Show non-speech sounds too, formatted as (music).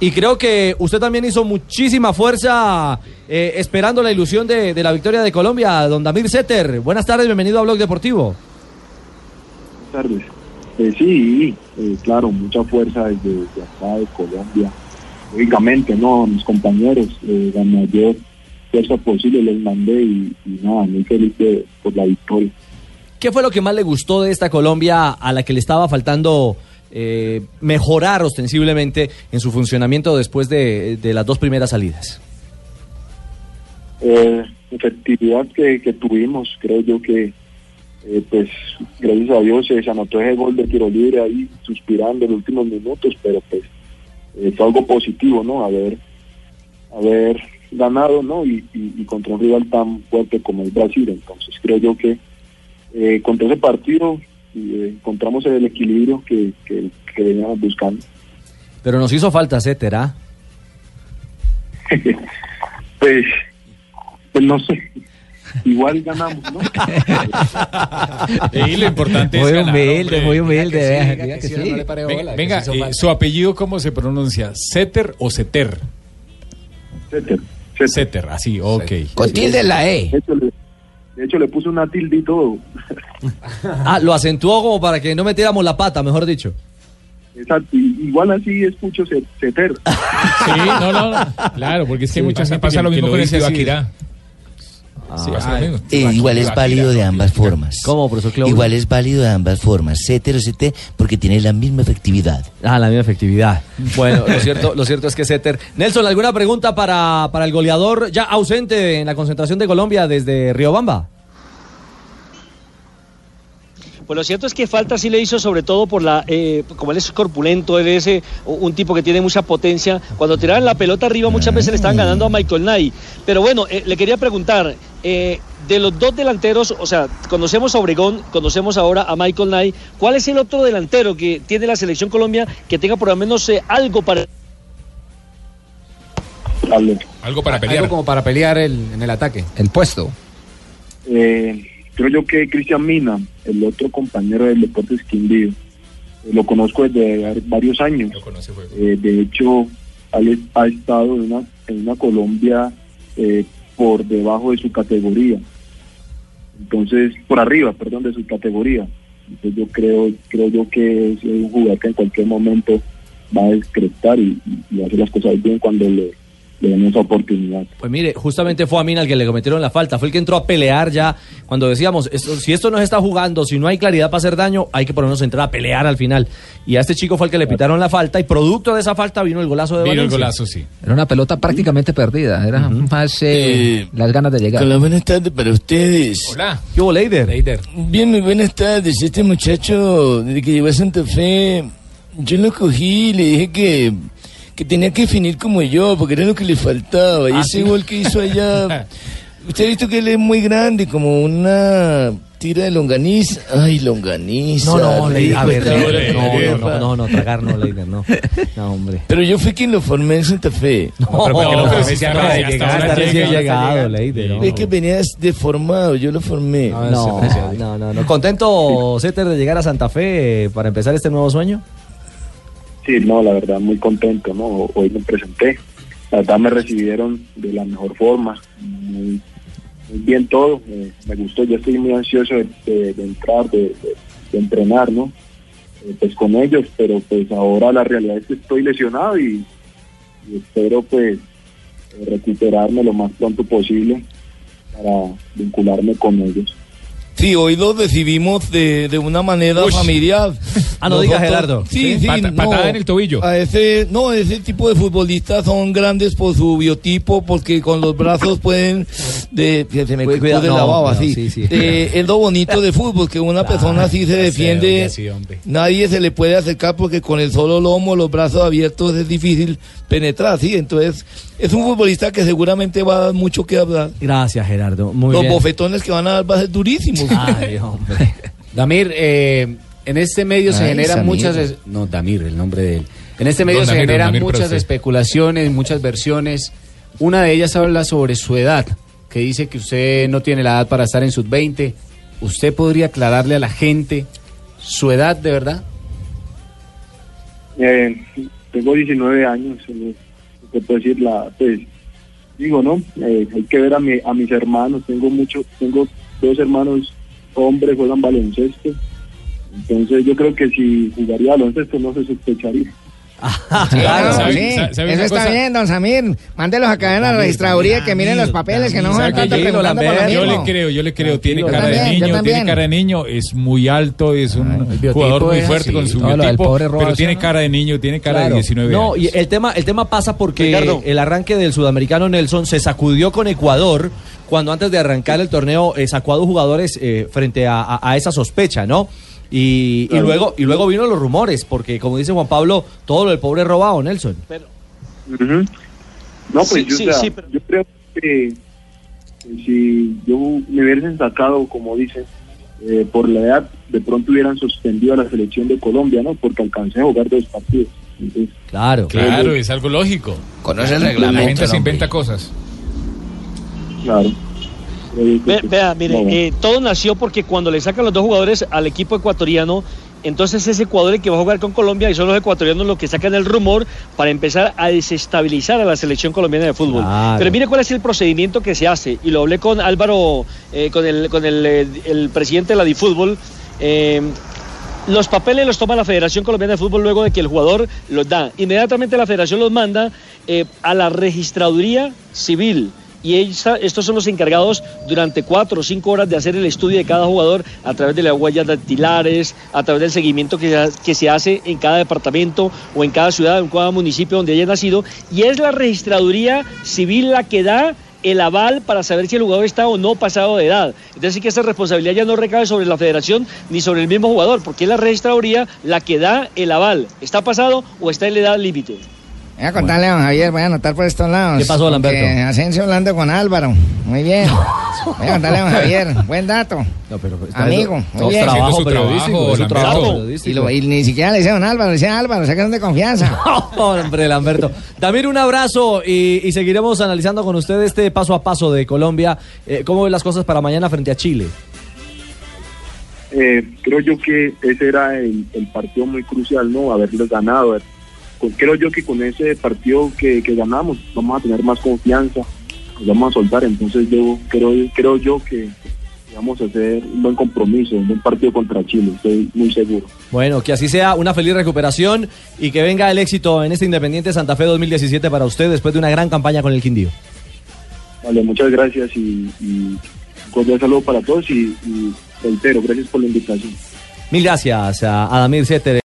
Y creo que usted también hizo muchísima fuerza eh, esperando la ilusión de, de la victoria de Colombia, don Damir Setter. Buenas tardes, bienvenido a Blog Deportivo. Buenas tardes. Eh, sí, eh, claro, mucha fuerza desde, desde acá de Colombia. Lógicamente, ¿no? Mis compañeros, eh, la mayor fuerza posible les mandé y, y nada, muy feliz de- por la victoria. ¿Qué fue lo que más le gustó de esta Colombia a la que le estaba faltando eh, mejorar ostensiblemente en su funcionamiento después de, las dos primeras salidas? Eh, efectividad que, tuvimos, creo yo que, eh, pues, gracias a Dios se anotó ese gol de tiro libre ahí, suspirando en los últimos minutos, pero pues eh, fue algo positivo, ¿no? Haber, haber ganado, ¿no? Y contra un rival tan fuerte como el Brasil. Entonces creo yo que eh, contra ese partido eh, encontramos el equilibrio que, que, que veníamos buscando. Pero nos hizo falta Setter, ¿ah? (laughs) Pues, pues no sé. Igual ganamos, ¿no? (laughs) Y lo importante Muy es ganar, humilde, muy humilde, Venga, eh, su apellido cómo se pronuncia, ¿Setter o Seter? Setter. Setter, así, ok. Con tilde la E. de hecho, le puse una tilde y todo. (laughs) Ah, lo acentuó como para que no metiéramos la pata, mejor dicho. Exacto. Igual así escucho Seter. (laughs) Sí, no, no, no. Claro, porque es que hay mucha pasa- gente pasa que- lo que mismo con el. Tibaquirá. Sí, mismo. Eh, igual es válido de ambas formas. ¿Cómo, profesor Claudio? Igual es válido de ambas formas. CT o CT porque tiene la misma efectividad. Ah, la misma efectividad. Bueno, lo cierto, lo cierto es que Setter. Nelson, ¿alguna pregunta para, para el goleador ya ausente en la concentración de Colombia desde Riobamba? Pues lo cierto es que falta sí le hizo sobre todo por la, eh, como él es corpulento, él es eh, un tipo que tiene mucha potencia. Cuando tiraban la pelota arriba muchas veces le estaban ganando a Michael Knight. Pero bueno, eh, le quería preguntar, eh, de los dos delanteros, o sea, conocemos a Obregón, conocemos ahora a Michael Knight, ¿cuál es el otro delantero que tiene la selección Colombia que tenga por lo menos eh, algo para... Algo para pelear. Algo como para pelear el- en el ataque. El puesto. Eh, creo yo que Cristian Mina, el otro compañero del Deportes Quindío, eh, lo conozco desde var- varios años. Eh, de hecho, ha estado en una, en una Colombia eh, por debajo de su categoría. Entonces, por arriba, perdón, de su categoría. Entonces yo creo, creo yo que es un jugador que en cualquier momento va a descretar y, y, hacer las cosas bien cuando le, le den esa oportunidad. Pues mire, justamente fue a Mina el que le cometieron la falta, fue el que entró a pelear ya cuando decíamos, esto- si esto no se está jugando, si no hay claridad para hacer daño, hay que por lo menos entrar a pelear al final. Y a este chico fue el que le pitaron la falta y producto de esa falta vino el golazo de Vino el Valencia. golazo, sí. Era una pelota prácticamente perdida. Era más eh, Eh, las ganas de llegar. Hola, buenas tardes para ustedes. Hola. ¿Qué hubo, Leider? Bien, muy buenas tardes. Este muchacho, desde que llegó a Santa Fe, yo lo cogí y le dije que, que tenía que definir como yo, porque era lo que le faltaba. Y Ah, ese sí. gol que hizo allá, (laughs) usted ha visto que él es muy grande, como una tira de longaniza. Ay, longaniza. No, no, Leider, a ver, Leider, no, no, no, no, no, tragar no, Leider, no. No, hombre. Pero yo fui quien lo formé en Santa Fe. No, pero ¿por qué no? Pero si está está recién llegado, Leider. no. Es que venías deformado, yo lo formé. No, no, no, no. ¿Contento, Setter, de llegar a Santa Fe eh, para empezar este nuevo sueño? Sí, no, la verdad, muy contento, ¿no? Hoy me presenté. La verdad me recibieron de la mejor forma, muy, muy bien todo. me gustó, yo estoy muy ansioso de, de- entrar, de, de- entrenar, ¿no? Eh, pues con ellos, pero pues ahora la realidad es que estoy lesionado y, espero pues recuperarme lo más pronto posible para vincularme con ellos. Sí, hoy lo recibimos de, de una manera familiar. Ah, no diga, Gerardo. Sí, ¿Sí? sí, Pata- no. patada en el tobillo. A ese, no, ese tipo de futbolistas son grandes por su biotipo, porque con los brazos pueden, de, se me Cuida- no, la baba, no, sí. sí, sí. Eh, es lo bonito de fútbol, que una (laughs) persona así se defiende, sí, hombre. nadie se le puede acercar porque con el solo lomo, los brazos abiertos es difícil penetrar, sí. Entonces, es un futbolista que seguramente va a dar mucho que hablar. Gracias, Gerardo. Muy los bien. bofetones que van a dar van a ser durísimos. Ay, hombre. (laughs) Damir, eh, en este medio se Ay, generan Samir. muchas... es- No, Damir, el nombre de él. En este medio Don se Damir, generan Damir, muchas especulaciones, muchas versiones. Una de ellas habla sobre su edad, que dice que usted no tiene la edad para estar en sus 20. ¿Usted podría aclararle a la gente su edad de verdad? Eh, tengo 19 años, eh, te puedo decir la, pues, digo, ¿no? Eh, hay que ver a, mi, a mis hermanos, tengo mucho, tengo dos hermanos hombres, juegan baloncesto, entonces yo creo que si jugaría baloncesto no se sospecharía. (laughs) Claro, ¿sabe- sí. sabe- sabe Eso está cosa? bien, don Samir. Mándelos acá en la registraduría que miren los papeles, que no tanto tranquilo, preguntando por lo Lambert. Yo le creo, yo le creo, tiene cara de niño, tiene cara de niño, es muy alto, es un jugador muy fuerte así, con su biotipo, pero tiene ¿no? cara de niño, tiene cara Claro. de 19 No, años. y el tema, el tema pasa porque Ricardo. el arranque del sudamericano Nelson se sacudió con Ecuador cuando antes de arrancar el torneo eh, sacó a dos jugadores eh, frente a, a- a esa sospecha, ¿no? Y, y Claro. luego y luego vino los rumores, porque como dice Juan Pablo, todo lo del pobre robado, Nelson. Pero, Ujú. No, pues Sí, yo, sí, o sea, sí, pero- yo creo que, que si yo me hubiesen sacado, como dicen, eh, por la edad, de pronto hubieran suspendido a la selección de Colombia, ¿no? Porque alcancé a jugar dos partidos. Entonces, Claro. Claro, es algo lógico. Conoce el La reglamento. gente se inventa cosas. claro. Ve- vea, mire, no, eh, todo nació porque cuando le sacan los dos jugadores al equipo ecuatoriano, entonces ese Ecuador el que va a jugar con Colombia y son los ecuatorianos los que sacan el rumor para empezar a desestabilizar a la selección colombiana de fútbol. Claro. Pero mire cuál es el procedimiento que se hace y lo hablé con Álvaro, eh, con el con el, eh, el presidente de la DiFútbol. eh, los papeles los toma la Federación Colombiana de Fútbol luego de que el jugador los da. Inmediatamente la Federación los manda eh, a la registraduría civil. Y estos son los encargados durante cuatro o cinco horas de hacer el estudio de cada jugador a través de las huellas dactilares, a través del seguimiento que se, que se hace en cada departamento o en cada ciudad, en cada municipio donde haya nacido. Y es la registraduría civil la que da el aval para saber si el jugador está o no pasado de edad. Entonces sí que esa responsabilidad ya no recae sobre la federación ni sobre el mismo jugador, porque es la registraduría la que da el aval. ¿Está pasado o está en la edad límite? Voy a contarle a don Javier, voy a anotar por estos lados. ¿Qué pasó, Lamberto? Que Asensio hablando con Álvaro. Muy bien. Voy a contarle a don Javier. Buen dato. No, pero está Amigo, muy bien. trabajo su periodístico, trabajo, su trabajo. Y, periodístico. lo- y ni siquiera le dice don Álvaro, le dice Álvaro, sacan de confianza. (laughs) Hombre, Lamberto. Damir, un abrazo y, y seguiremos analizando con usted este paso a paso de Colombia. Eh, ¿Cómo ven las cosas para mañana frente a Chile? eh, creo yo que ese era el, el partido muy crucial, ¿no? Haberles ganado. haber- creo yo que con ese partido que, que ganamos vamos a tener más confianza, nos vamos a soltar. Entonces yo creo, creo yo que vamos a hacer un buen compromiso, un buen partido contra Chile, estoy muy seguro. Bueno, que así sea una feliz recuperación y que venga el éxito en este Independiente Santa Fe 2017 para usted después de una gran campaña con el Quindío. Vale, muchas gracias y, y un cordial saludo para todos y, y reitero, gracias por la invitación. Mil gracias a Adamir Seter.